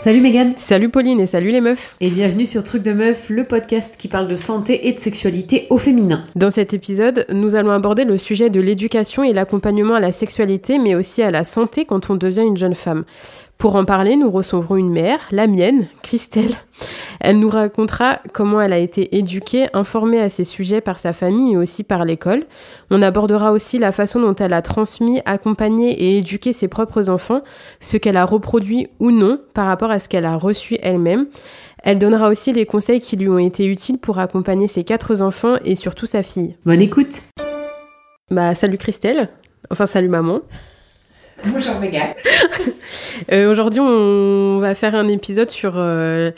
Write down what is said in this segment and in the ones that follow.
Salut Megan Salut Pauline et salut les meufs Et bienvenue sur Truc de Meuf, le podcast qui parle de santé et de sexualité au féminin. Dans cet épisode, nous allons aborder le sujet de l'éducation et l'accompagnement à la sexualité, mais aussi à la santé quand on devient une jeune femme. Pour en parler, nous recevrons une mère, la mienne, Christelle. Elle nous racontera comment elle a été éduquée, informée à ces sujets par sa famille et aussi par l'école. On abordera aussi la façon dont elle a transmis, accompagné et éduqué ses propres enfants, ce qu'elle a reproduit ou non par rapport à ce qu'elle a reçu elle-même. Elle donnera aussi les conseils qui lui ont été utiles pour accompagner ses quatre enfants et surtout sa fille. Bonne écoute Bah salut Christelle, enfin salut maman. Bonjour Megan. euh, Aujourd'hui, on va faire un épisode sur euh,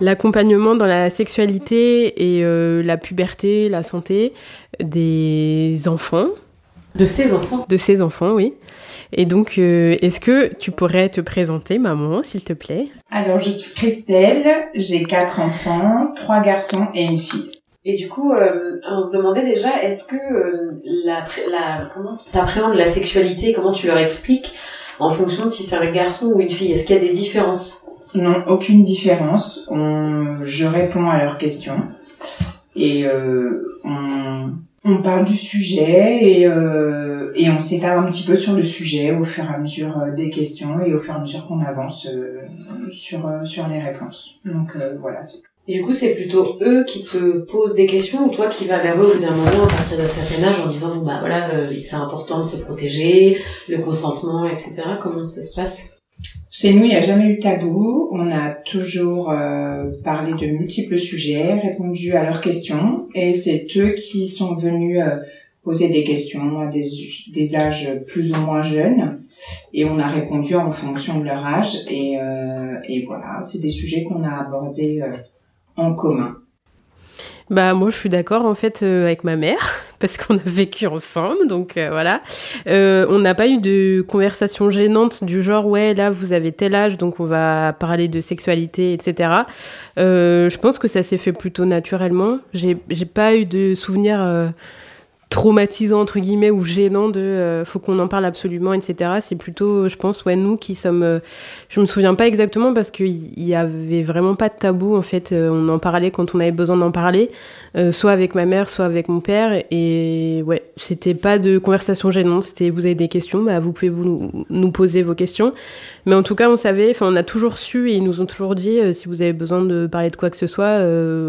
l'accompagnement dans la sexualité et euh, la puberté, la santé des enfants. De ses enfants De ses enfants, oui. Et donc, euh, est-ce que tu pourrais te présenter, maman, s'il te plaît? Alors, je suis Christelle, j'ai quatre enfants, trois garçons et une fille. Et du coup, euh, on se demandait déjà, est-ce que euh, la, la, comment t'appréhendes la sexualité, comment tu leur expliques en fonction de si c'est un garçon ou une fille Est-ce qu'il y a des différences? Non, aucune différence. On, je réponds à leurs questions et euh, on, on parle du sujet et, euh, et on s'étale un petit peu sur le sujet au fur et à mesure des questions et au fur et à mesure qu'on avance sur sur les réponses. Donc voilà, c'est Et du coup, c'est plutôt eux qui te posent des questions ou toi qui vas vers eux au bout d'un moment à partir d'un certain âge en disant bon bah voilà euh, c'est important de se protéger, le consentement etc. Comment ça se passe? Chez nous, il n'y a jamais eu de tabou. On a toujours euh, parlé de multiples sujets, répondu à leurs questions, et c'est eux qui sont venus euh, poser des questions à des, des âges plus ou moins jeunes, et on a répondu en fonction de leur âge. Et, euh, et voilà, c'est des sujets qu'on a abordés euh, en commun. Bah moi je suis d'accord en fait euh, avec ma mère parce qu'on a vécu ensemble donc euh, voilà. Euh, on n'a pas eu de conversation gênante du genre ouais là vous avez tel âge donc on va parler de sexualité etc. Je pense que ça s'est fait plutôt naturellement. J'ai pas eu de souvenir euh, traumatisant entre guillemets ou gênant de euh, faut qu'on en parle absolument etc c'est plutôt je pense ouais nous qui sommes euh, je me souviens pas exactement parce qu'il y avait vraiment pas de tabou en fait euh, on en parlait quand on avait besoin d'en parler euh, soit avec ma mère soit avec mon père et ouais c'était pas de conversation gênante c'était vous avez des questions bah vous pouvez vous nous- poser vos questions. Mais en tout cas on savait enfin on a toujours su et ils nous ont toujours dit si vous avez besoin de parler de quoi que ce soit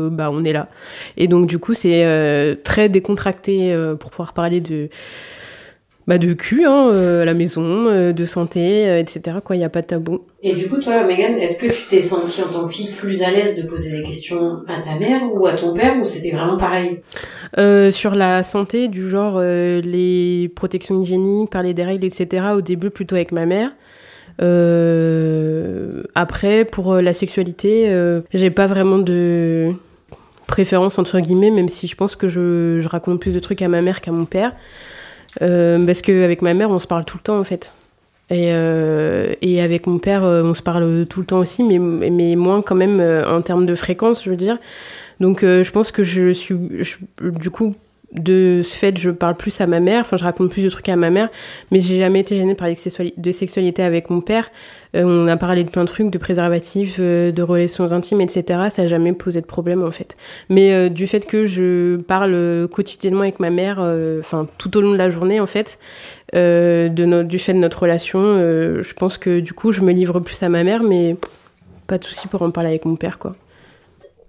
bah on est là. Et donc du coup c'est très décontracté pour pouvoir parler de bah, de cul hein, euh, à la maison, euh, de santé, euh, etc. Quoi, il y a pas de tabou. Et du coup, toi, Megan, est-ce que tu t'es sentie en tant que fille plus à l'aise de poser des questions à ta mère ou à ton père ou c'était vraiment pareil? Euh, sur la santé, du genre euh, les protections hygiéniques, parler des règles, etc. Au début, plutôt avec ma mère. Euh, après, pour euh, la sexualité, euh, j'ai pas vraiment de préférence entre guillemets, même si je pense que je, raconte plus de trucs à ma mère qu'à mon père. Euh, parce qu'avec ma mère, on se parle tout le temps en fait. Et, euh, et avec mon père, euh, on se parle tout le temps aussi, mais, mais moins quand même euh, en termes de fréquence, je veux dire. Donc je pense que je suis, je- du coup, de ce fait, je parle plus à ma mère, enfin je raconte plus de trucs à ma mère, mais j'ai jamais été gênée par les sexuali- de sexualité avec mon père. Euh, on a parlé de plein de trucs, de préservatifs, euh, de relations intimes, etc. Ça n'a jamais posé de problème en fait. Mais euh, du fait que je parle quotidiennement avec ma mère, enfin tout au long de la journée en fait, du fait de notre relation, je pense que du coup je me livre plus à ma mère, mais pas de souci pour en parler avec mon père quoi.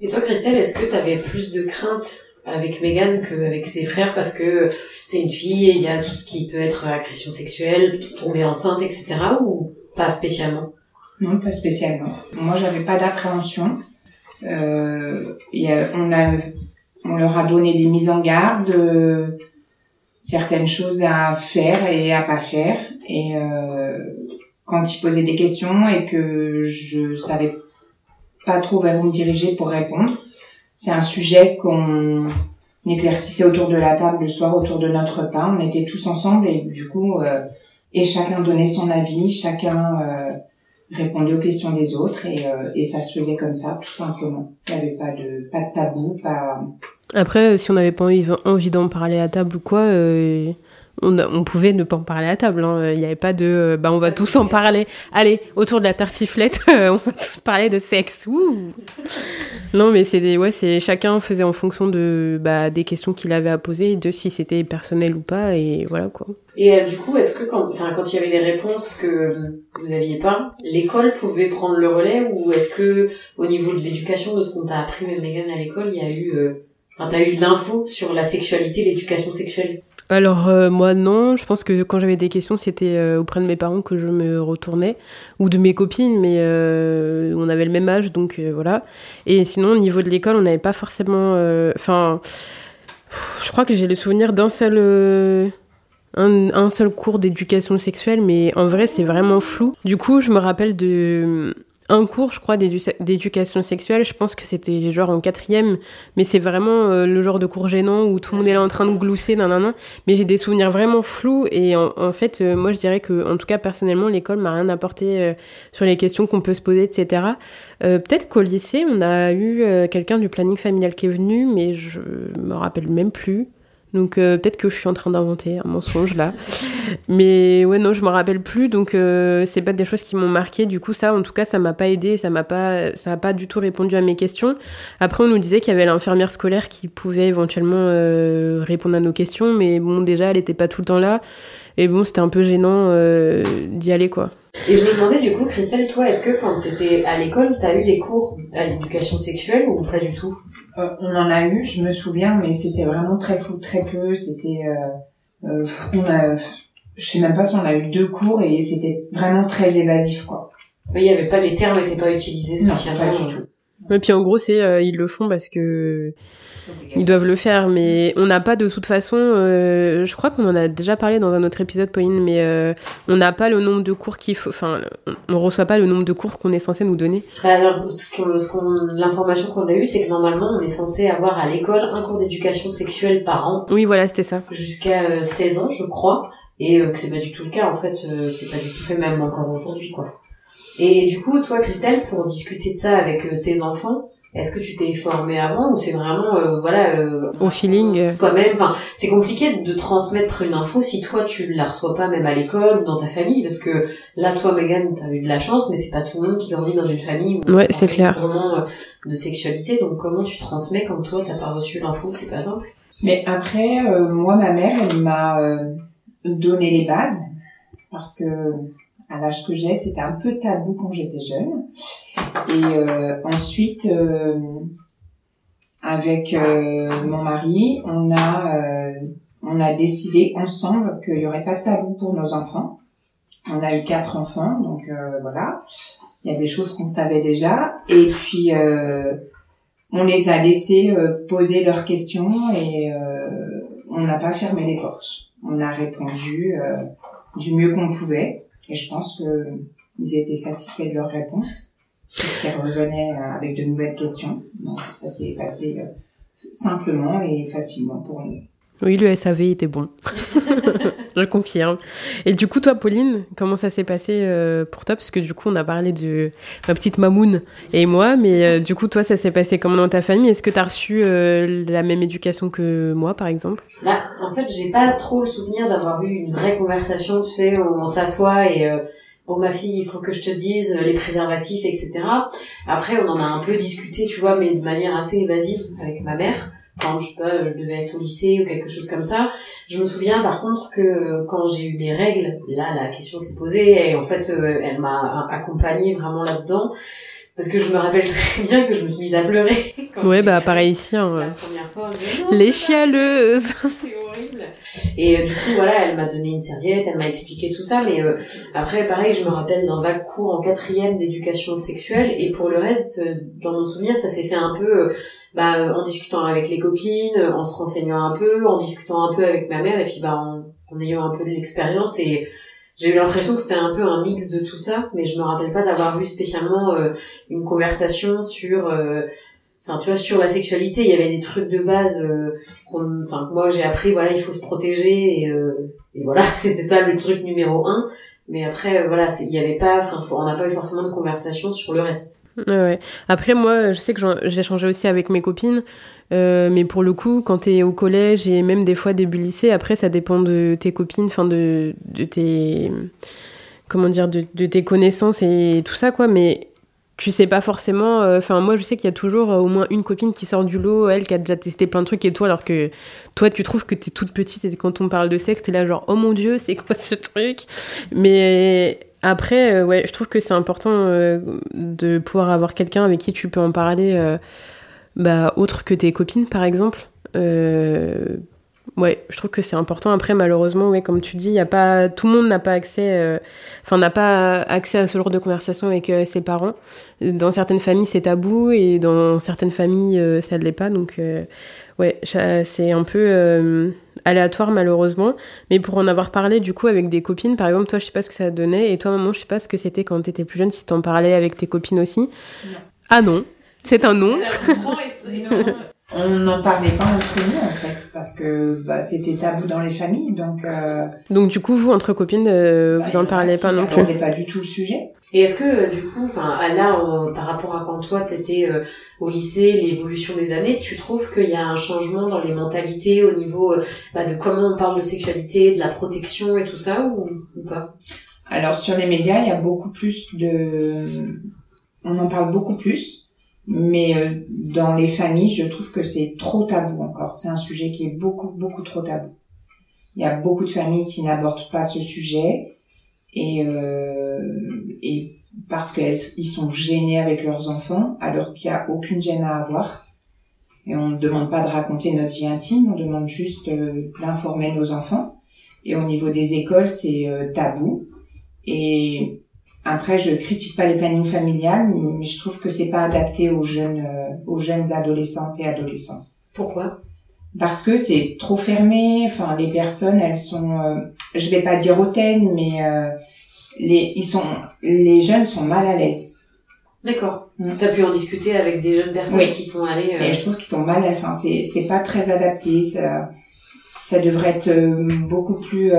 Et toi, Christelle, est-ce que tu avais plus de crainte avec Megan qu'avec ses frères parce que c'est une fille et il y a tout ce qui peut être agression sexuelle, tomber enceinte, etc. ou pas spécialement? Non, pas spécialement. Moi, j'avais pas d'appréhension. Euh, on, on leur a donné des mises en garde, euh, certaines choses à faire et à pas faire. Et euh, quand ils posaient des questions et que je savais pas trop vers où me diriger pour répondre, c'est un sujet qu'on éclaircissait autour de la table le soir autour de notre repas. On était tous ensemble et du coup, euh, et chacun donnait son avis, chacun euh, répondait aux questions des autres et, euh, et ça se faisait comme ça, tout simplement. Il n'y avait pas de, pas de tabou, pas... Après, si on n'avait pas envie, envie d'en parler à table ou quoi, euh, on, on, pouvait ne pas en parler à table. Hein. Il n'y avait pas de, bah, on va tous en parler. Allez, autour de la tartiflette, on va tous parler de sexe. Ouh. Non, mais c'est des, ouais, c'est chacun faisait en fonction de, bah, des questions qu'il avait à poser, de si c'était personnel ou pas, et voilà quoi. Et euh, du coup, est-ce que quand, enfin, quand il y avait des réponses que vous n'aviez pas, l'école pouvait prendre le relais, ou est-ce que au niveau de l'éducation, de ce qu'on t'a appris, même Megan à l'école, il y a eu, euh, t'as eu de l'info sur la sexualité, l'éducation sexuelle? Alors euh, moi non, je pense que quand j'avais des questions, c'était euh, auprès de mes parents que je me retournais ou de mes copines, mais euh, on avait le même âge, donc voilà. Et sinon, au niveau de l'école, on n'avait pas forcément. Enfin, je crois que j'ai le souvenir d'un seul. Un, seul cours d'éducation sexuelle, mais en vrai, c'est vraiment flou. Du coup, je me rappelle de un cours, je crois, d'éducation sexuelle. Je pense que c'était genre en quatrième, mais c'est vraiment euh, le genre de cours gênant où tout le monde est là en train de glousser, nan, Mais j'ai des souvenirs vraiment flous et en, fait, euh, moi, je dirais que, en tout cas, personnellement, l'école m'a rien apporté euh, sur les questions qu'on peut se poser, etc. Peut-être qu'au lycée, on a eu quelqu'un du planning familial qui est venu, mais je me rappelle même plus. Donc euh, peut-être que je suis en train d'inventer un mensonge là. Mais ouais non, je me rappelle plus donc euh, c'est pas des choses qui m'ont marqué. Du coup ça en tout cas ça m'a pas aidé, ça m'a pas ça a pas du tout répondu à mes questions. Après on nous disait qu'il y avait l'infirmière scolaire qui pouvait éventuellement euh, répondre à nos questions mais bon déjà elle était pas tout le temps là et bon c'était un peu gênant d'y aller quoi. Et je me demandais du coup, Christelle, toi, est-ce que quand tu étais à l'école, tu as eu des cours à l'éducation sexuelle ou pas du tout? Euh, On en a eu, je me souviens, mais c'était vraiment très fou, très peu. C'était, euh, euh, on a, je sais même pas si on a eu deux cours et c'était vraiment très évasif, quoi. Mais il y avait pas les termes n'étaient pas utilisés spécialement non, pas du tout. Et puis en gros, c'est euh, ils le font parce que ils doivent le faire, mais on n'a pas de toute façon. Euh, je crois qu'on en a déjà parlé dans un autre épisode, Pauline, mais euh, on n'a pas le nombre de cours qu'il faut. Enfin, on reçoit pas le nombre de cours qu'on est censé nous donner. Bah, alors, ce l'information qu'on a eue, c'est que normalement, on est censé avoir à l'école un cours d'éducation sexuelle par an. Oui, voilà, c'était ça. Jusqu'à 16 ans, je crois, et que c'est pas du tout le cas. En fait, c'est pas du tout fait, même encore aujourd'hui, quoi. Et du coup, toi, Christelle, pour discuter de ça avec euh, tes enfants, est-ce que tu t'es formée avant ou c'est vraiment euh, voilà euh, au feeling toi-même enfin c'est compliqué de transmettre une info si toi tu la reçois pas même à l'école ou dans ta famille parce que là toi Megan t'as eu de la chance mais c'est pas tout le monde qui grandit dans une famille où ouais c'est clair. vraiment de sexualité. Donc comment tu transmets quand toi t'as pas reçu l'info c'est pas simple. Mais après moi ma mère elle m'a donné les bases parce que à l'âge que j'ai, c'était un peu tabou quand j'étais jeune. Et euh, ensuite, euh, avec euh, mon mari, on a on a décidé ensemble qu'il y aurait pas de tabou pour nos enfants. On a eu quatre enfants, donc voilà. Il y a des choses qu'on savait déjà. Et puis on les a laissés poser leurs questions et on n'a pas fermé les portes. On a répondu du mieux qu'on pouvait. Et je pense que ils étaient satisfaits de leur réponse, puisqu'ils revenaient euh, avec de nouvelles questions. Donc ça s'est passé euh, simplement et facilement pour nous. Oui, le SAV était bon. je confirme. Et du coup, toi, Pauline, comment ça s'est passé euh, pour toi? Parce que du coup, on a parlé de ma petite Mamoun et moi, mais du coup, toi, ça s'est passé comment dans ta famille? Est-ce que tu as reçu la même éducation que moi, par exemple? Bah, en fait, j'ai pas trop le souvenir d'avoir eu une vraie conversation, tu sais, on s'assoit et bon ma fille il faut que je te dise les préservatifs etc après on en a un peu discuté tu vois mais de manière assez évasive avec ma mère quand je sais pas je devais être au lycée ou quelque chose comme ça je me souviens par contre que quand j'ai eu mes règles là la question s'est posée et en fait euh, elle m'a accompagnée vraiment là dedans parce que je me rappelle très bien que je me suis mise à pleurer. Ouais, bah pareil ici. Hein, Les chialeuses. Et euh, du coup, voilà, elle m'a donné une serviette, elle m'a expliqué tout ça. Mais euh, après, pareil, je me rappelle d'un vague cours en quatrième d'éducation sexuelle. Et pour le reste, euh, dans mon souvenir, ça s'est fait un peu bah, en discutant avec les copines, en se renseignant un peu, en discutant un peu avec ma mère, et puis bah, en, en ayant un peu de l'expérience. Et j'ai eu l'impression que c'était un peu un mix de tout ça, mais je me rappelle pas d'avoir eu spécialement euh, une conversation sur, euh, enfin tu vois, sur la sexualité. Il y avait des trucs de base, euh, enfin moi j'ai appris, voilà, il faut se protéger et, et voilà, c'était ça le truc numéro un. Mais après, voilà, il y avait pas, on n'a pas eu forcément de conversation sur le reste. Ouais. Après moi, je sais que j'ai changé aussi avec mes copines Euh, mais pour le coup, quand t'es au collège et même des fois début lycée, après ça dépend de tes copines, enfin de, de tes comment dire, de, de, tes connaissances et tout ça quoi. Mais tu sais pas forcément. euh, Enfin, moi je sais qu'il y a toujours euh, au moins une copine qui sort du lot, elle qui a déjà testé plein de trucs et toi, alors que toi tu trouves que t'es toute petite et quand on parle de sexe, t'es là genre oh mon dieu, c'est quoi ce truc? Mais après, euh, ouais, je trouve que c'est important de pouvoir avoir quelqu'un avec qui tu peux en parler. bah, autre que tes copines, par exemple. Ouais, je trouve que c'est important. Après, malheureusement, ouais, comme tu dis, y a pas, tout le monde n'a pas accès, euh, enfin, n'a pas accès à ce genre de conversation avec euh, ses parents. Dans certaines familles, c'est tabou et dans certaines familles, euh, ça ne l'est pas. Donc, ouais, c'est un peu aléatoire, malheureusement. Mais pour en avoir parlé, du coup, avec des copines, par exemple, toi, je sais pas ce que ça donnait. Et toi, maman, je sais pas ce que c'était quand t'étais plus jeune, si t'en parlais avec tes copines aussi. Ah non, c'est un non. On n'en parlait pas entre nous en fait parce que bah, c'était tabou dans les familles donc euh, Donc du coup, vous, entre copines, euh, bah, vous en parlez pas non plus. n'abordaient pas du tout le sujet. Et est-ce que euh, du coup, enfin là, euh, par rapport à quand toi t'étais euh, au lycée, l'évolution des années, tu trouves qu'il y a un changement dans les mentalités au niveau euh, bah, de comment on parle de sexualité, de la protection et tout ça, ou, ou pas? Alors sur les médias, il y a beaucoup plus de, on en parle beaucoup plus, mais euh, dans les familles, je trouve que c'est trop tabou encore. C'est un sujet qui est beaucoup beaucoup trop tabou. Il y a beaucoup de familles qui n'abordent pas ce sujet et euh, et parce qu'ils sont gênés avec leurs enfants, alors qu'il n'y a aucune gêne à avoir. Et on ne demande pas de raconter notre vie intime, on demande juste euh, d'informer nos enfants. Et au niveau des écoles, c'est euh, tabou. Et après, je critique pas les plannings familiales, mais je trouve que c'est pas adapté aux jeunes, euh, aux jeunes adolescentes et adolescents. Pourquoi? Parce que c'est trop fermé. Enfin, les personnes, elles sont, euh, je vais pas dire hautaines, mais euh, les, ils sont, les jeunes sont mal à l'aise. D'accord. Mm. T'as pu en discuter avec des jeunes personnes Oui. qui sont allées. euh, Et je trouve qu'ils sont mal, enfin, c'est, c'est pas très adapté. Ça, ça devrait être euh, beaucoup plus,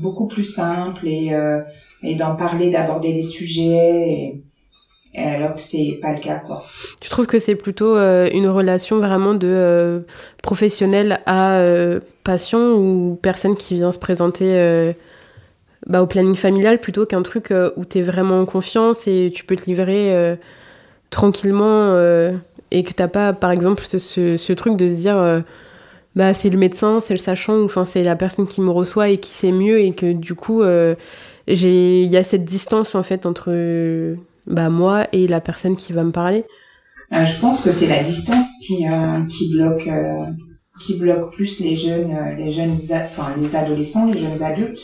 beaucoup plus simple et, et d'en parler, d'aborder les sujets. Et, et alors que c'est pas le cas, quoi. Tu trouves que c'est plutôt euh, une relation vraiment de euh, professionnel à euh, patient ou personne qui vient se présenter bah, au planning familial plutôt qu'un truc où tu es vraiment en confiance et tu peux te livrer tranquillement et que t'as pas, par exemple, ce, ce, truc de se dire bah, c'est le médecin, c'est le sachant, ou enfin c'est la personne qui me reçoit et qui sait mieux et que du coup j'ai il y a cette distance en fait entre bah, moi et la personne qui va me parler. Euh, je pense que c'est la distance qui, euh, qui bloque, euh, qui bloque plus les jeunes, les jeunes, enfin les adolescents, les jeunes adultes.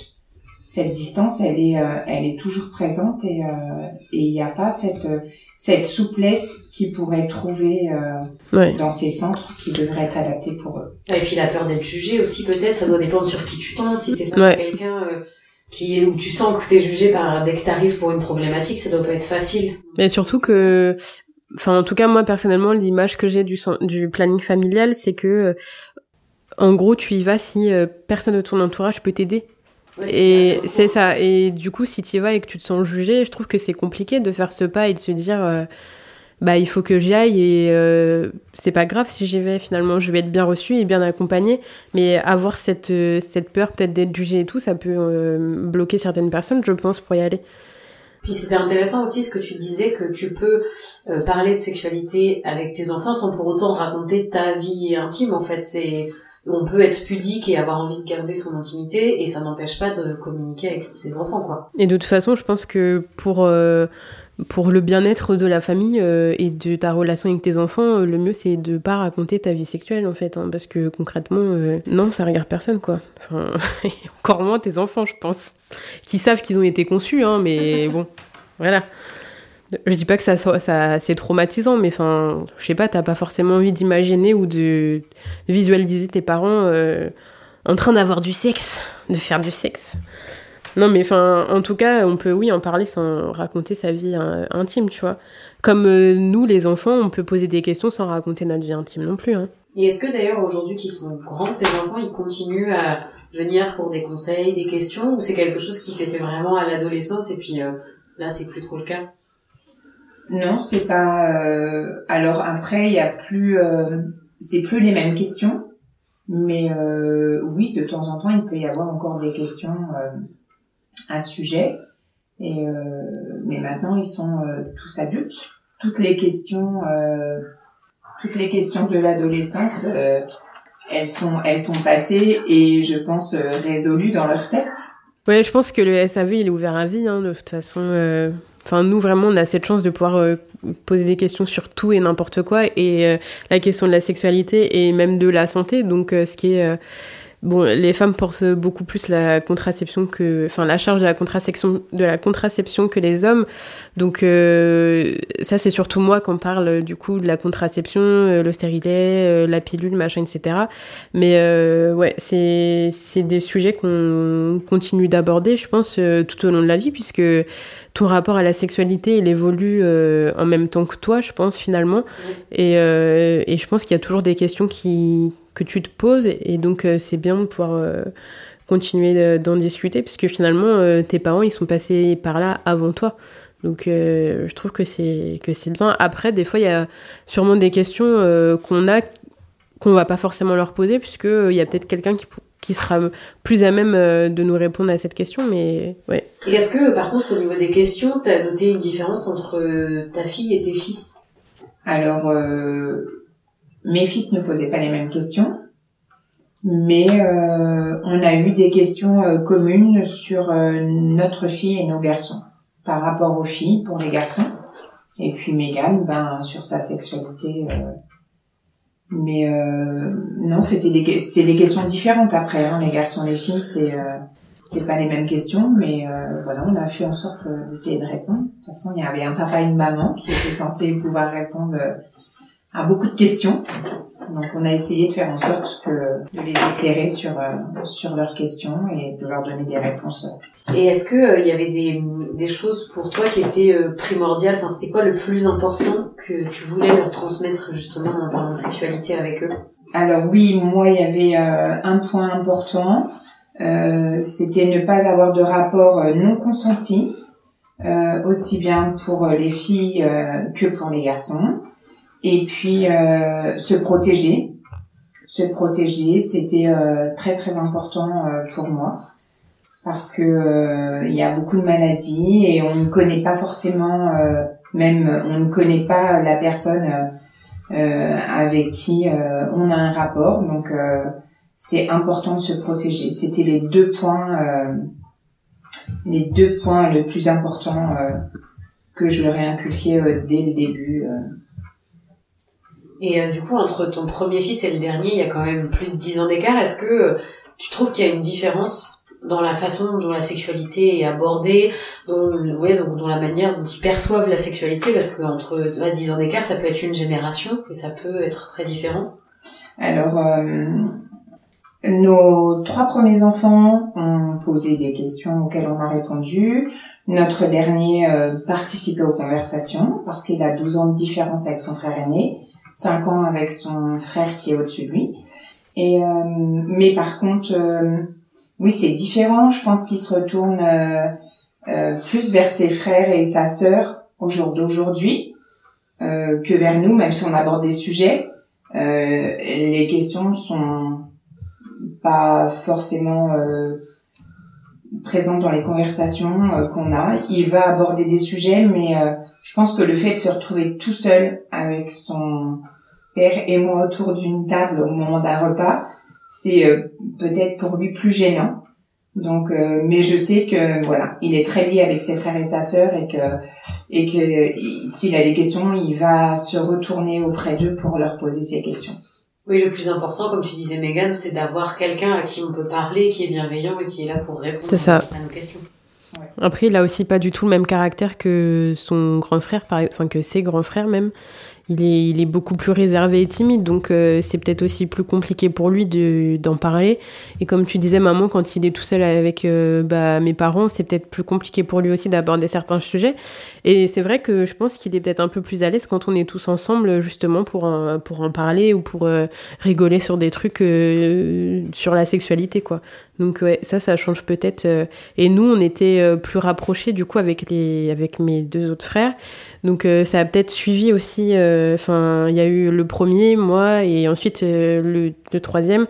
Cette distance, elle est, euh, elle est toujours présente et euh, et il n'y a pas cette cette souplesse qu'ils pourraient trouver euh, Ouais. dans ces centres qui devraient être adaptés pour eux. Et puis la peur d'être jugé aussi peut-être, ça doit dépendre sur qui tu tombes. Si t'es face Ouais. à quelqu'un euh, qui est où tu sens que t'es jugé par dès que t'arrives pour une problématique, ça doit pas être facile. Mais surtout que, enfin, en tout cas, moi, personnellement, l'image que j'ai du, du planning familial, c'est que, euh, en gros, tu y vas si euh, personne de ton entourage peut t'aider. Ouais, Et c'est ça. Et du coup, si tu y vas et que tu te sens jugé, je trouve que c'est compliqué de faire ce pas et de se dire, euh, bah, il faut que j'y aille et euh, c'est pas grave si j'y vais. Finalement, je vais être bien reçue et bien accompagnée. Mais avoir cette, euh, cette peur peut-être d'être jugée et tout, ça peut euh, bloquer certaines personnes, je pense, pour y aller. Puis c'était intéressant aussi ce que tu disais que tu peux euh, parler de sexualité avec tes enfants sans pour autant raconter ta vie intime. En fait, c'est on peut être pudique et avoir envie de garder son intimité et ça n'empêche pas de communiquer avec ses enfants, quoi. Et de toute façon, je pense que pour, euh, pour le bien-être de la famille euh, et de ta relation avec tes enfants, euh, le mieux c'est de pas raconter ta vie sexuelle en fait. hein, parce que concrètement, euh, non, ça regarde personne quoi. Enfin, encore moins tes enfants, je pense. Qui savent qu'ils ont été conçus, hein, mais bon, voilà. Je dis pas que ça, ça c'est traumatisant, mais enfin, je sais pas, t'as pas forcément envie d'imaginer ou de visualiser tes parents en train d'avoir du sexe, de faire du sexe. Non, mais enfin, en tout cas, on peut, oui, en parler sans raconter sa vie euh, intime, tu vois. Comme euh, nous, les enfants, on peut poser des questions sans raconter notre vie intime non plus. Hein. Et est-ce que d'ailleurs aujourd'hui qu'ils sont grands, tes enfants, ils continuent à venir pour des conseils, des questions, ou c'est quelque chose qui s'est fait vraiment à l'adolescence et puis euh, là c'est plus trop le cas? Non, c'est pas. euh, Alors après, il y a plus. euh, c'est plus les mêmes questions, mais euh, oui, de temps en temps, il peut y avoir encore des questions euh, à ce sujet. Et euh, mais maintenant, ils sont euh, tous adultes. Toutes les questions, euh, toutes les questions de l'adolescence, elles sont, elles sont passées et je pense résolues dans leur tête. Ouais, je pense que le SAV il est ouvert à vie, hein, de toute façon. Enfin, nous, vraiment, on a cette chance de pouvoir poser des questions sur tout et n'importe quoi. Et la question de la sexualité et même de la santé. Donc, ce qui est Bon, les femmes portent beaucoup plus la contraception que, enfin, la charge de la contraception, de la contraception que les hommes. Donc, euh, ça, c'est surtout moi qu'on parle du coup de la contraception, euh, le stérilet, euh, la pilule, machin, etc. Mais ouais, c'est c'est des sujets qu'on continue d'aborder, je pense, tout au long de la vie, puisque ton rapport à la sexualité, il évolue en même temps que toi, je pense, finalement. Et, et je pense qu'il y a toujours des questions qui que tu te poses. Et donc, euh, c'est bien de pouvoir euh, continuer d'en discuter, puisque finalement, euh, tes parents, ils sont passés par là avant toi. Donc, je trouve que c'est que c'est bien. Après, des fois, il y a sûrement des questions qu'on a qu'on va pas forcément leur poser, puisque il y a peut-être quelqu'un qui qui sera plus à même de nous répondre à cette question, mais ouais. Et est-ce que, par contre, au niveau des questions, tu as noté une différence entre ta fille et tes fils? Alors, mes fils ne posaient pas les mêmes questions, mais euh, on a eu des questions euh, communes sur euh, notre fille et nos garçons, par rapport aux filles pour les garçons, et puis Megan, ben sur sa sexualité. mais non, c'était des c'est des questions différentes après. Hein, les garçons, les filles, c'est c'est pas les mêmes questions, mais voilà, on a fait en sorte d'essayer de répondre. De toute façon, il y avait un papa et une maman qui étaient censés pouvoir répondre à beaucoup de questions. Donc on a essayé de faire en sorte que de les éclairer sur euh, sur leurs questions et de leur donner des réponses. Et est-ce que euh, il y avait des, des choses pour toi qui étaient euh, primordiales? Enfin, c'était quoi le plus important que tu voulais leur transmettre justement en parlant de sexualité avec eux? Alors oui, moi il y avait un point important, c'était ne pas avoir de rapport non consenti, aussi bien pour les filles que pour les garçons. Et puis euh, se protéger, se protéger, c'était euh, très très important euh, pour moi parce que il y a beaucoup de maladies et on ne connaît pas forcément, même on ne connaît pas la personne avec qui on a un rapport. Donc c'est important de se protéger. C'était les deux points, les deux points le plus importants que je leur ai inculqué dès le début. Et euh, du coup, entre ton premier fils et le dernier, il y a quand même plus de 10 ans d'écart. Est-ce que euh, tu trouves qu'il y a une différence dans la façon dont la sexualité est abordée, dont, ouais, donc, dans la manière dont ils perçoivent la sexualité? Parce qu'entre 10 ans d'écart, ça peut être une génération et ça peut être très différent. Alors, euh, nos trois premiers enfants ont posé des questions auxquelles on a répondu. Notre dernier euh, participait aux conversations parce qu'il a 12 ans de différence avec son frère aîné. 5 ans avec son frère qui est au-dessus de lui. Et euh, mais par contre, euh, oui, c'est différent. Je pense qu'il se retourne euh, plus vers ses frères et sa sœur au jour d'aujourd'hui que vers nous, même si on aborde des sujets. les questions sont pas forcément présentes dans les conversations qu'on a. Il va aborder des sujets, mais je pense que le fait de se retrouver tout seul avec son père et moi autour d'une table au moment d'un repas, c'est euh, peut-être pour lui plus gênant. Donc, euh, mais je sais que voilà, il est très lié avec ses frères et sa sœur et que et que s'il a des questions, il va se retourner auprès d'eux pour leur poser ses questions. Oui, le plus important, comme tu disais, Megan, c'est d'avoir quelqu'un à qui on peut parler, qui est bienveillant et qui est là pour répondre à nos questions. Après, il a aussi pas du tout le même caractère que son grand frère, enfin que ses grands frères même il est, il est beaucoup plus réservé et timide, donc euh, c'est peut-être aussi plus compliqué pour lui d'en parler. Et comme tu disais, maman, quand il est tout seul avec euh, bah, mes parents, c'est peut-être plus compliqué pour lui aussi d'aborder certains sujets. Et c'est vrai que je pense qu'il est peut-être un peu plus à l'aise quand on est tous ensemble, justement, pour pour en parler ou pour euh, rigoler sur des trucs sur la sexualité, quoi. Donc ouais, ça, ça change peut-être. et nous, on était plus rapprochés, du coup, avec, les, avec mes deux autres frères. Donc ça a peut-être suivi aussi enfin, il y a eu le premier, moi, et ensuite le, le, troisième.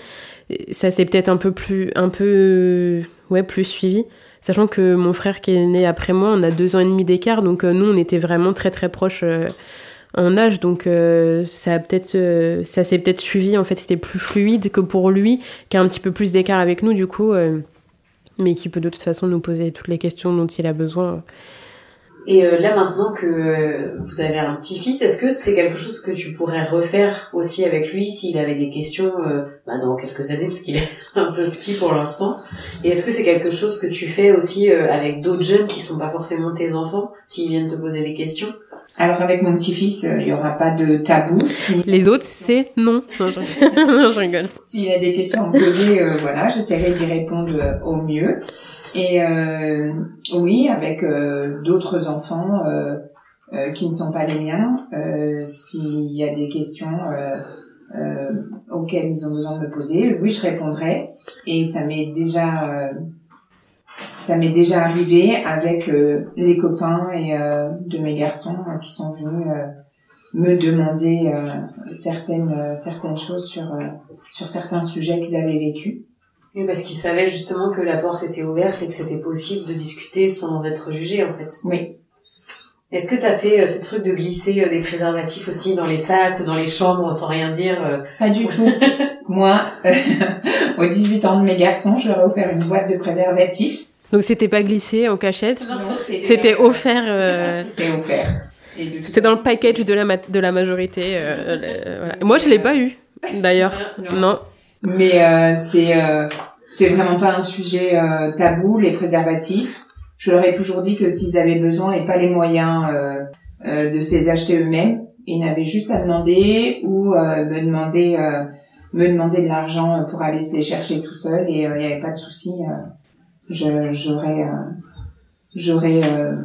Ça s'est peut-être un peu plus, un peu, ouais, plus suivi. Sachant que mon frère qui est né après moi, on a deux ans et demi d'écart, donc nous, on était vraiment très très proches en âge, donc euh, ça peut-être euh, ça s'est peut-être suivi. En fait, c'était plus fluide que pour lui, qui a un petit peu plus d'écart avec nous, du coup, euh, mais qui peut de toute façon nous poser toutes les questions dont il a besoin. Et là maintenant que vous avez un petit-fils, est-ce que c'est quelque chose que tu pourrais refaire aussi avec lui s'il avait des questions bah, dans quelques années parce qu'il est un peu petit pour l'instant Et est-ce que c'est quelque chose que tu fais aussi avec d'autres jeunes qui sont pas forcément tes enfants s'ils viennent te poser des questions? Alors avec mon petit-fils, euh, il n'y aura pas de tabou. Les autres, c'est non. Non, je, rigole. S'il y a des questions à me poser, euh, voilà, j'essaierai d'y répondre euh, au mieux. Et euh, oui, avec d'autres enfants qui ne sont pas les miens, s'il y a des questions auxquelles ils ont besoin de me poser, oui, je répondrai. Et ça m'est déjà ça m'est déjà arrivé avec euh, les copains et euh, de mes garçons euh, qui sont venus me demander certaines certaines choses sur sur certains sujets qu'ils avaient vécus. Oui, parce qu'ils savaient justement que la porte était ouverte et que c'était possible de discuter sans être jugé en fait. Oui. Est-ce que tu as fait ce truc de glisser des préservatifs aussi dans les sacs ou dans les chambres sans rien dire Pas du tout. Moi, aux 18 ans de mes garçons, je leur ai offert une boîte de préservatifs donc c'était pas glissé en cachette C'était offert. Euh... C'était offert. C'était dans le package de la, de la majorité. Euh, voilà. Moi, je l'ai pas eu, d'ailleurs. Non. Mais euh, c'est euh, c'est vraiment pas un sujet euh, tabou, les préservatifs. Je leur ai toujours dit que s'ils avaient besoin et pas les moyens euh, de les acheter eux-mêmes, ils n'avaient juste à demander ou me demander me demander de l'argent pour aller se les chercher tout seul et il n'y avait pas de souci j'aurais euh, j'aurais euh,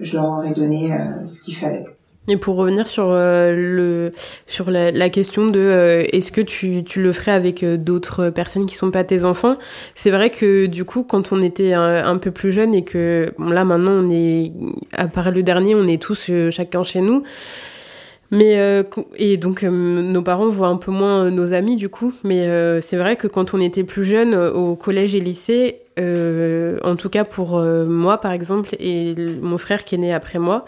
je leur aurais donné euh, ce qu'il fallait. Et pour revenir sur le sur la, la question de est-ce que tu, tu le ferais avec d'autres personnes qui sont pas tes enfants, c'est vrai que du coup quand on était un, peu plus jeune et que là maintenant on est à part le dernier on est tous chacun chez nous. Mais et donc nos parents voient un peu moins nos amis du coup, mais c'est vrai que quand on était plus jeune au collège et lycée, euh, en tout cas pour euh, moi par exemple et mon frère qui est né après moi,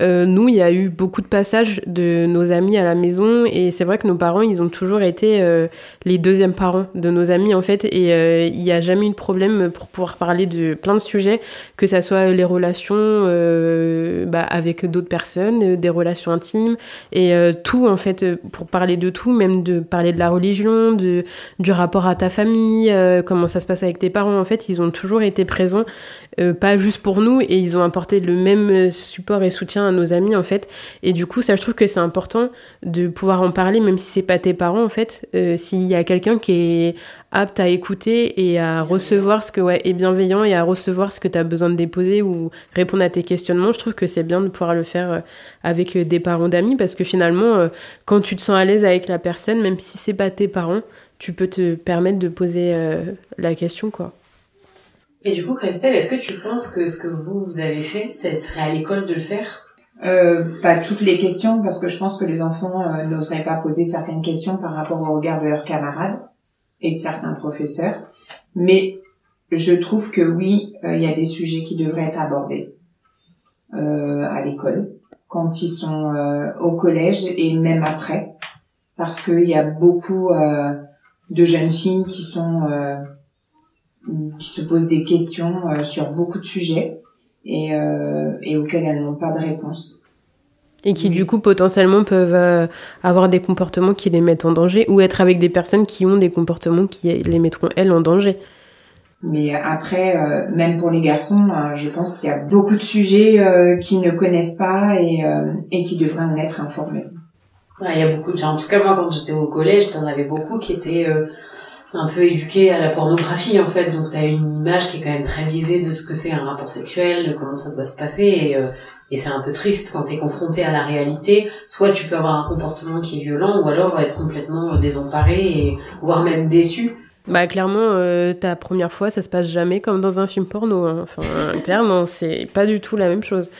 euh, nous, il y a eu beaucoup de passages de nos amis à la maison et c'est vrai que nos parents, ils ont toujours été euh, les deuxièmes parents de nos amis en fait et euh, il n'y a jamais eu de problème pour pouvoir parler de plein de sujets, que ça soit les relations bah, avec d'autres personnes, des relations intimes et tout en fait pour parler de tout, même de parler de la religion, du rapport à ta famille, comment ça se passe avec tes parents. En fait, ils ont toujours été présents, pas juste pour nous et ils ont apporté le même support et soutien nos amis en fait. Et du coup, ça je trouve que c'est important de pouvoir en parler, même si c'est pas tes parents en fait. Euh, s'il y a quelqu'un qui est apte à écouter et à recevoir ce que ouais est bienveillant et à recevoir ce que tu as besoin de déposer ou répondre à tes questionnements, je trouve que c'est bien de pouvoir le faire euh, avec euh, des parents d'amis parce que finalement, quand tu te sens à l'aise avec la personne, même si c'est pas tes parents, tu peux te permettre de poser la question quoi. Et du coup, Christelle, est-ce que tu penses que ce que vous, vous avez fait, ça serait à l'école de le faire? Euh, pas toutes les questions parce que je pense que les enfants euh, n'oseraient pas poser certaines questions par rapport au regard de leurs camarades et de certains professeurs. Mais je trouve que oui, euh, il y a des sujets qui devraient être abordés à l'école quand ils sont au collège et même après, parce qu'il y a beaucoup de jeunes filles qui sont qui se posent des questions sur beaucoup de sujets et, euh, et auxquelles elles n'ont pas de réponse. Et qui du coup potentiellement peuvent euh, avoir des comportements qui les mettent en danger ou être avec des personnes qui ont des comportements qui les mettront elles en danger. Mais après, euh, même pour les garçons, euh, je pense qu'il y a beaucoup de sujets euh, qu'ils ne connaissent pas et, et qui devraient en être informés. Ouais, il y a beaucoup de En tout cas, moi, quand j'étais au collège, t'en avais beaucoup qui étaient un peu éduqué à la pornographie en fait. Donc t'as une image qui est quand même très biaisée de ce que c'est un rapport sexuel de comment ça doit se passer et, euh, et c'est un peu triste quand t'es confronté à la réalité. Soit tu peux avoir un comportement qui est violent ou alors être complètement désemparé et voire même déçu. Bah clairement euh, ta première fois ça se passe jamais comme dans un film porno hein. enfin clairement c'est pas du tout la même chose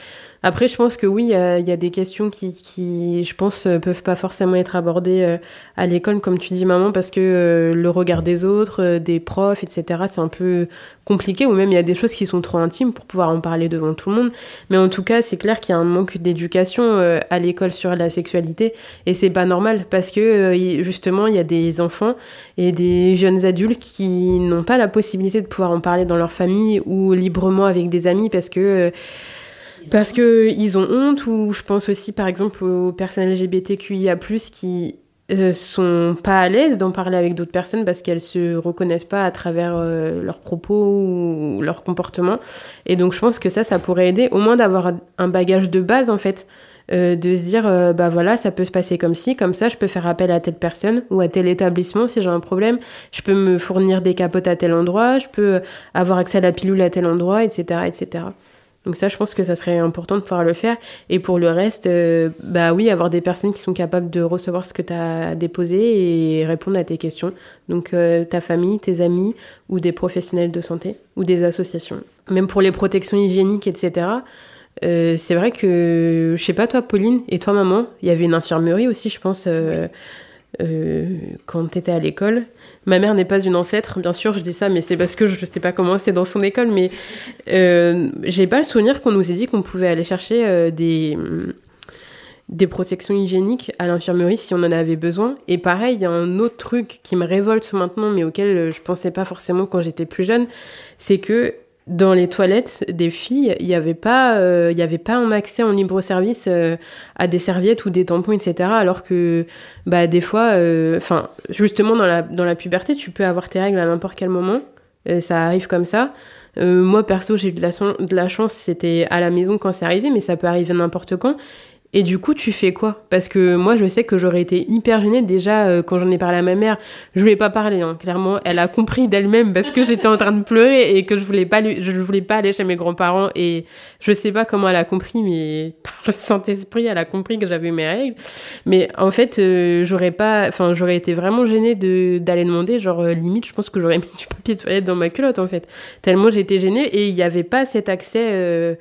Après, je pense que oui, il y, a des questions qui, qui, je pense, euh, peuvent pas forcément être abordées euh, à l'école, comme tu dis, maman, parce que euh, le regard des autres, des profs, etc., c'est un peu compliqué, ou même il y a des choses qui sont trop intimes pour pouvoir en parler devant tout le monde. Mais en tout cas, c'est clair qu'il y a un manque d'éducation à l'école sur la sexualité, et c'est pas normal, parce que justement, il y a des enfants et des jeunes adultes qui n'ont pas la possibilité de pouvoir en parler dans leur famille ou librement avec des amis, parce que parce que ils ont honte, ou je pense aussi par exemple aux personnes LGBTQIA+, qui euh, sont pas à l'aise d'en parler avec d'autres personnes parce qu'elles se reconnaissent pas à travers euh, leurs propos ou leur comportement. Et donc je pense que ça, ça pourrait aider au moins d'avoir un bagage de base en fait. Euh, de se dire euh, bah voilà ça peut se passer comme ci comme ça je peux faire appel à telle personne ou à tel établissement si j'ai un problème je peux me fournir des capotes à tel endroit je peux avoir accès à la pilule à tel endroit etc etc donc ça, je pense que ça serait important de pouvoir le faire. Et pour le reste, euh, bah oui, avoir des personnes qui sont capables de recevoir ce que tu as déposé et répondre à tes questions. Donc euh, ta famille, tes amis ou des professionnels de santé ou des associations. Même pour les protections hygiéniques, etc. Euh, c'est vrai que, je sais pas toi, Pauline, et toi, maman, il y avait une infirmerie aussi, je pense, quand tu étais à l'école. Ma mère n'est pas une ancêtre, bien sûr, je dis ça, mais c'est parce que je ne sais pas comment c'était dans son école, mais euh, j'ai pas le souvenir qu'on nous ait dit qu'on pouvait aller chercher euh, des, des protections hygiéniques à l'infirmerie si on en avait besoin. Et pareil, il y a un autre truc qui me révolte maintenant, mais auquel je pensais pas forcément quand j'étais plus jeune, c'est que dans les toilettes des filles, il n'y avait pas, euh, avait pas un accès en libre service euh, à des serviettes ou des tampons, etc. Alors que, bah, des fois, euh, justement dans la dans la puberté, tu peux avoir tes règles à n'importe quel moment. ça arrive comme ça. moi perso, j'ai eu la, de la chance, c'était à la maison quand c'est arrivé, mais ça peut arriver n'importe quand. Et du coup, tu fais quoi? Parce que moi, je sais que j'aurais été hyper gênée déjà euh, quand j'en ai parlé à ma mère. Je voulais pas parler, hein. clairement. Elle a compris d'elle-même parce que j'étais en train de pleurer et que je voulais pas, je voulais pas aller chez mes grands-parents. Et je sais pas comment elle a compris, mais par le Saint-Esprit, elle a compris que j'avais mes règles. Mais en fait, euh, j'aurais pas, enfin, j'aurais été vraiment gênée de d'aller demander. Genre euh, limite, je pense que j'aurais mis du papier de toilette dans ma culotte en fait. Tellement j'étais gênée et il n'y avait pas cet accès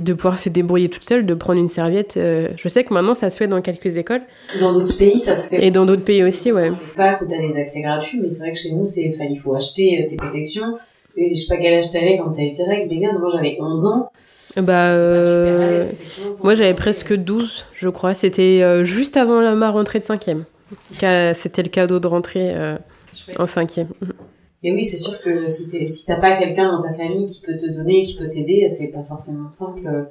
de pouvoir se débrouiller toute seule, de prendre une serviette. Euh, je sais que maintenant, ça se fait dans quelques écoles. Dans d'autres pays, ça se fait. Et dans d'autres pays aussi, ouais. Pas où t'as des accès gratuits, mais c'est vrai que chez nous, il faut acheter euh, tes protections. Et je sais pas quel âge t'avais quand t'as eu tes règles, mais moi j'avais 11 ans. Euh, bah, moi j'avais presque 12, je crois. C'était juste avant ma rentrée de 5 C'était le cadeau de rentrée en 5 mais oui, c'est sûr que si t'es, si t'as pas quelqu'un dans ta famille qui peut te donner, qui peut t'aider, c'est pas forcément simple. Euh,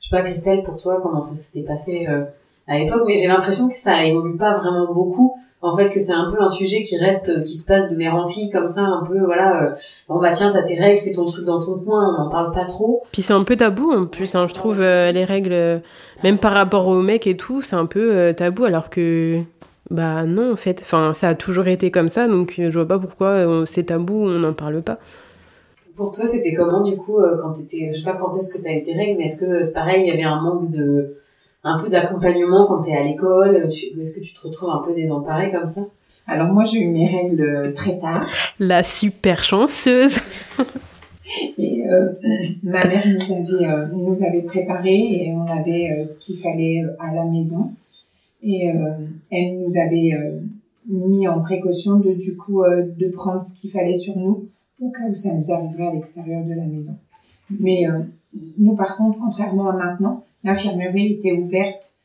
je sais pas, Christelle, pour toi, comment ça s'était passé euh, à l'époque, mais j'ai l'impression que ça évolue pas vraiment beaucoup. En fait, que c'est un peu un sujet qui reste, qui se passe de mère en fille comme ça, un peu, voilà. Euh, bon bah tiens, t'as tes règles, fais ton truc dans ton coin, on n'en parle pas trop. Puis c'est un peu tabou en plus, hein, je trouve euh, les règles, euh, même par rapport aux mecs et tout, c'est un peu tabou, alors que bah non, en fait. Enfin, ça a toujours été comme ça, donc je vois pas pourquoi euh, c'est tabou, on n'en parle pas. Pour toi, c'était comment du coup euh, quand t'étais, je sais pas quand est-ce que t'as eu tes règles, mais est-ce que c'est pareil, il y avait un manque de, un peu d'accompagnement quand t'es à l'école Est-ce que tu te retrouves un peu désemparée comme ça? Alors moi, j'ai eu mes règles très tard. La super chanceuse. et euh, ma mère nous avait, nous avait préparé et on avait ce qu'il fallait à la maison. Et euh, elle nous avait euh, mis en précaution de du coup euh, de prendre ce qu'il fallait sur nous au cas où ça nous arriverait à l'extérieur de la maison. Mais nous, par contre, contrairement à maintenant, l'infirmerie était ouverte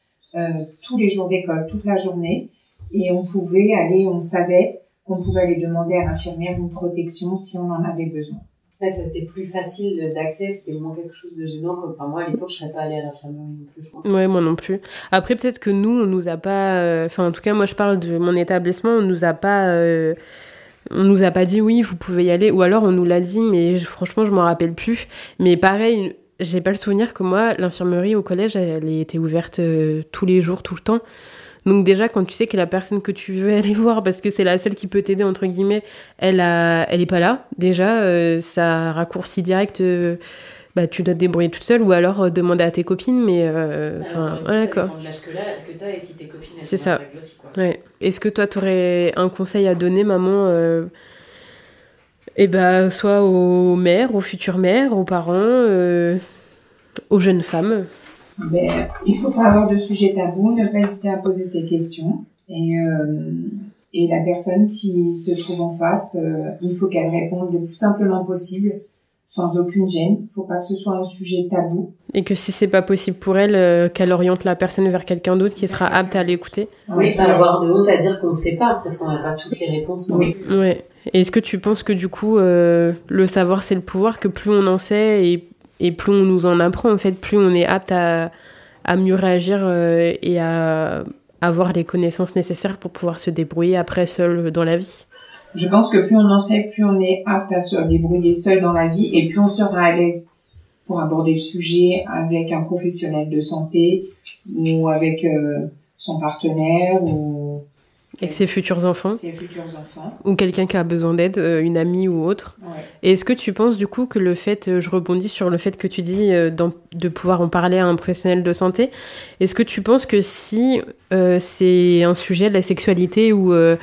tous les jours d'école, toute la journée, et on pouvait aller, on savait qu'on pouvait aller demander à l'infirmière une protection si on en avait besoin c'était plus facile d'accès, c'était moins quelque chose de gênant. Enfin, moi, à l'époque, je serais pas allée à l'infirmerie non plus, je. Ouais, moi non plus. Après, peut-être que nous, on nous a pas, euh, enfin, en tout cas, moi, je parle de mon établissement, on nous a pas, euh, on nous a pas dit oui, vous pouvez y aller, ou alors on nous l'a dit, mais franchement, je m'en rappelle plus. Mais pareil, j'ai pas le souvenir que moi, l'infirmerie au collège, elle, était ouverte euh, tous les jours, tout le temps. Donc déjà, quand tu sais que la personne que tu veux aller voir, parce que c'est la seule qui peut t'aider, entre guillemets, elle, a, elle est pas là, déjà, euh, ça raccourcit direct... Euh, bah, tu dois te débrouiller toute seule ou alors euh, demander à tes copines, mais enfin, voilà quoi. C'est ça. Ouais. Est-ce que toi, tu aurais un conseil à donner, maman et eh ben, soit aux mères, aux futures mères, aux parents, aux jeunes femmes? Ben, Il faut pas avoir de sujet tabou, ne pas hésiter à poser ses questions. Et, euh, et la personne qui se trouve en face, euh, il faut qu'elle réponde le plus simplement possible, sans aucune gêne. Il faut pas que ce soit un sujet tabou. Et que si c'est pas possible pour elle, euh, qu'elle oriente la personne vers quelqu'un d'autre qui sera apte à l'écouter. Oui, pas avoir de honte à dire qu'on sait pas, parce qu'on n'a pas toutes les réponses. non Oui. plus. Ouais. Est-ce que tu penses que du coup, euh, le savoir c'est le pouvoir, que plus on en sait et, et plus on nous en apprend, en fait, plus on est apte à, à mieux réagir euh, et à avoir les connaissances nécessaires pour pouvoir se débrouiller après seul dans la vie. Je pense que plus on en sait, plus on est apte à se débrouiller seul dans la vie et plus on sera à l'aise pour aborder le sujet avec un professionnel de santé ou avec euh, son partenaire ou Avec ses futurs enfants ses futurs enfants. ou quelqu'un qui a besoin d'aide, euh, une amie ou autre. Ouais. Et est-ce que tu penses du coup que le fait, euh, je rebondis sur le fait que tu dis euh, de pouvoir en parler à un professionnel de santé, est-ce que tu penses que si euh, c'est un sujet de la sexualité ou, euh,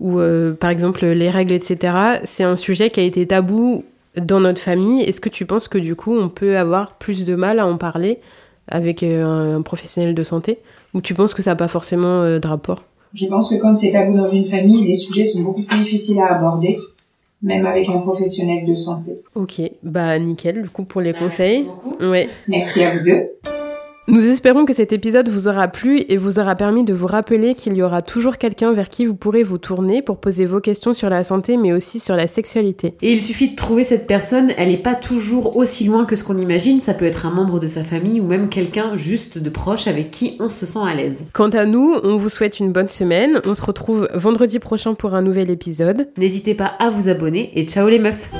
ou euh, par exemple les règles, etc., c'est un sujet qui a été tabou dans notre famille, est-ce que tu penses que du coup on peut avoir plus de mal à en parler avec un, un professionnel de santé? Ou tu penses que ça n'a pas forcément de rapport? Je pense que quand c'est tabou dans une famille, les sujets sont beaucoup plus difficiles à aborder, même avec un professionnel de santé. Ok, bah nickel, du coup pour les Bah, conseils. Merci beaucoup. Ouais. Merci à vous deux. Nous espérons que cet épisode vous aura plu et vous aura permis de vous rappeler qu'il y aura toujours quelqu'un vers qui vous pourrez vous tourner pour poser vos questions sur la santé mais aussi sur la sexualité. Et il suffit de trouver cette personne, elle n'est pas toujours aussi loin que ce qu'on imagine, ça peut être un membre de sa famille ou même quelqu'un juste de proche avec qui on se sent à l'aise. Quant à nous, on vous souhaite une bonne semaine. On se retrouve vendredi prochain pour un nouvel épisode. N'hésitez pas à vous abonner et ciao les meufs